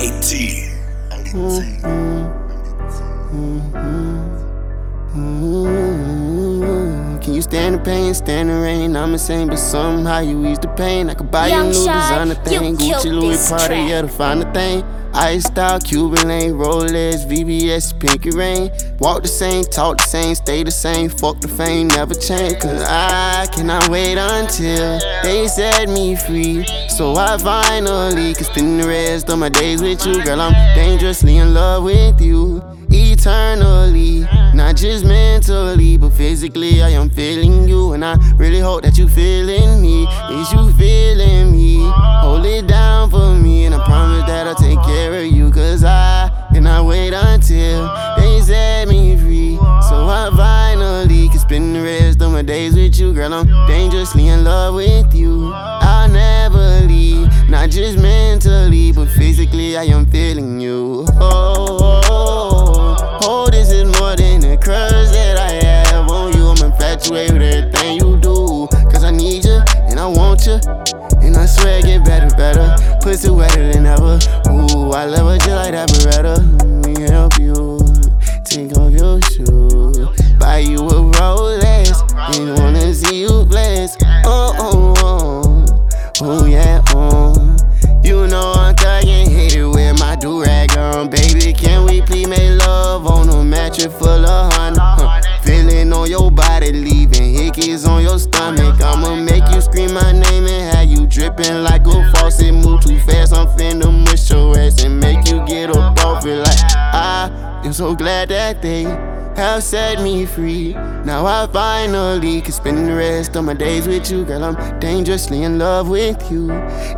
80. 80. 80. 80. AT. Can you stand the pain, stand the rain? I'm insane, but somehow you ease the pain. I could buy you a Young new Shot, designer thing. you Gucci, Louis, Prada, yeah, to find a thing. Ice style, Cuban link, Rolex, VVS, Pinky Rain. Walk the same, talk the same, stay the same. Fuck the fame, never change. Cause I cannot wait until they set me free. So I finally can spend the rest of my days with you. Girl, I'm dangerously in love with you. Eternally, not just mentally, but physically, I am feeling you. And I really hope that you feeling me. Is you feeling me? Hold it down for me, and I promise that I'll take care of you. Cause I cannot wait until they set me free. So I finally can spend the rest of my days with you. Girl, I'm dangerously in love with you. I'll never leave, not just mentally, but physically, I am feeling you. Oh, and I. And I swear it get better, better. Pussy wetter than ever. Ooh, I love her just like that Beretta. Let me help you. Take off your shoes. Buy you a Rolex. And wanna see you flex. Oh, oh, oh. Oh, yeah, oh. You know I'm thuggin', hate it with my do-rag on. Baby, can we please make love on a mattress full of honey? Huh. Feeling on your body, leaving hickeys on your stomach. I'ma make Ah, ah, I am so glad that they have set me free. Now I finally can spend the rest of my days with you, girl. I'm dangerously in love with you,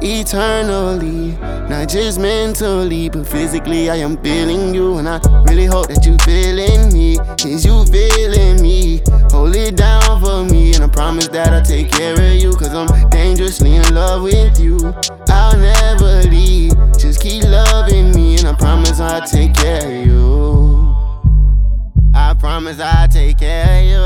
eternally, not just mentally, but physically. I am feeling you, and I really hope that you feeling me. Is you feeling me? Hold it down for me, and I promise that I'll take care of you, cause I'm dangerously in love with you. I'll I'll take care of you. I promise I'll take care of you.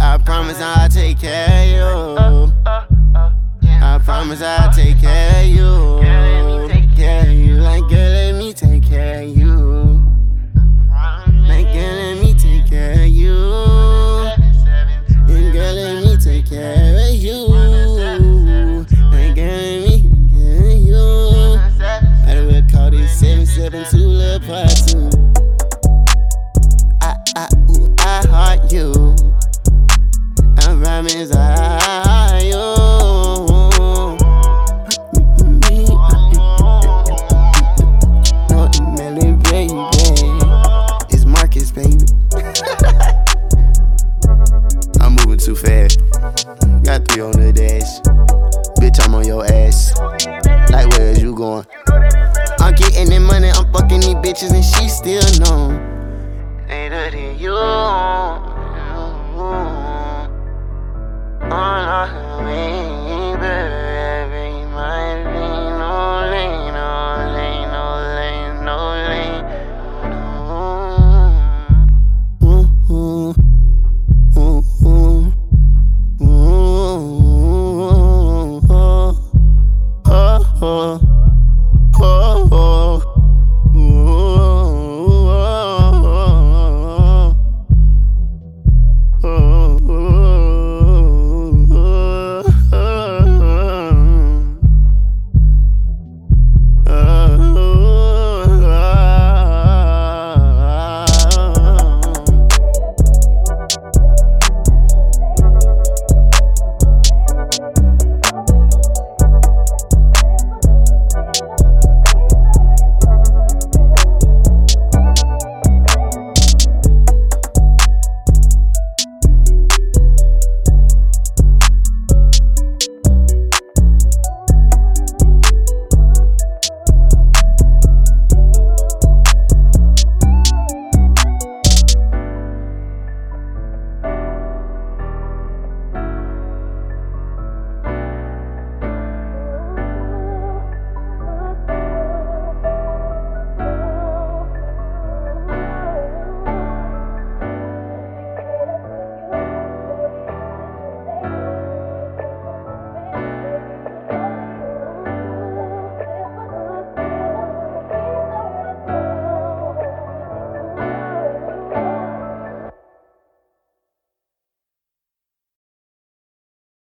I promise I'll take care of you. I promise I'll take care of you. Take care of you, like girl, 772 Lil Part 2. I, I, ooh, I heart you. I promise I you. No, Melly, baby. It's Marcus, baby. I'm moving too fast. Got three on the dash. Bitch, I'm on your ass. Like, where is you going? Bitches, and she still know. Later than you.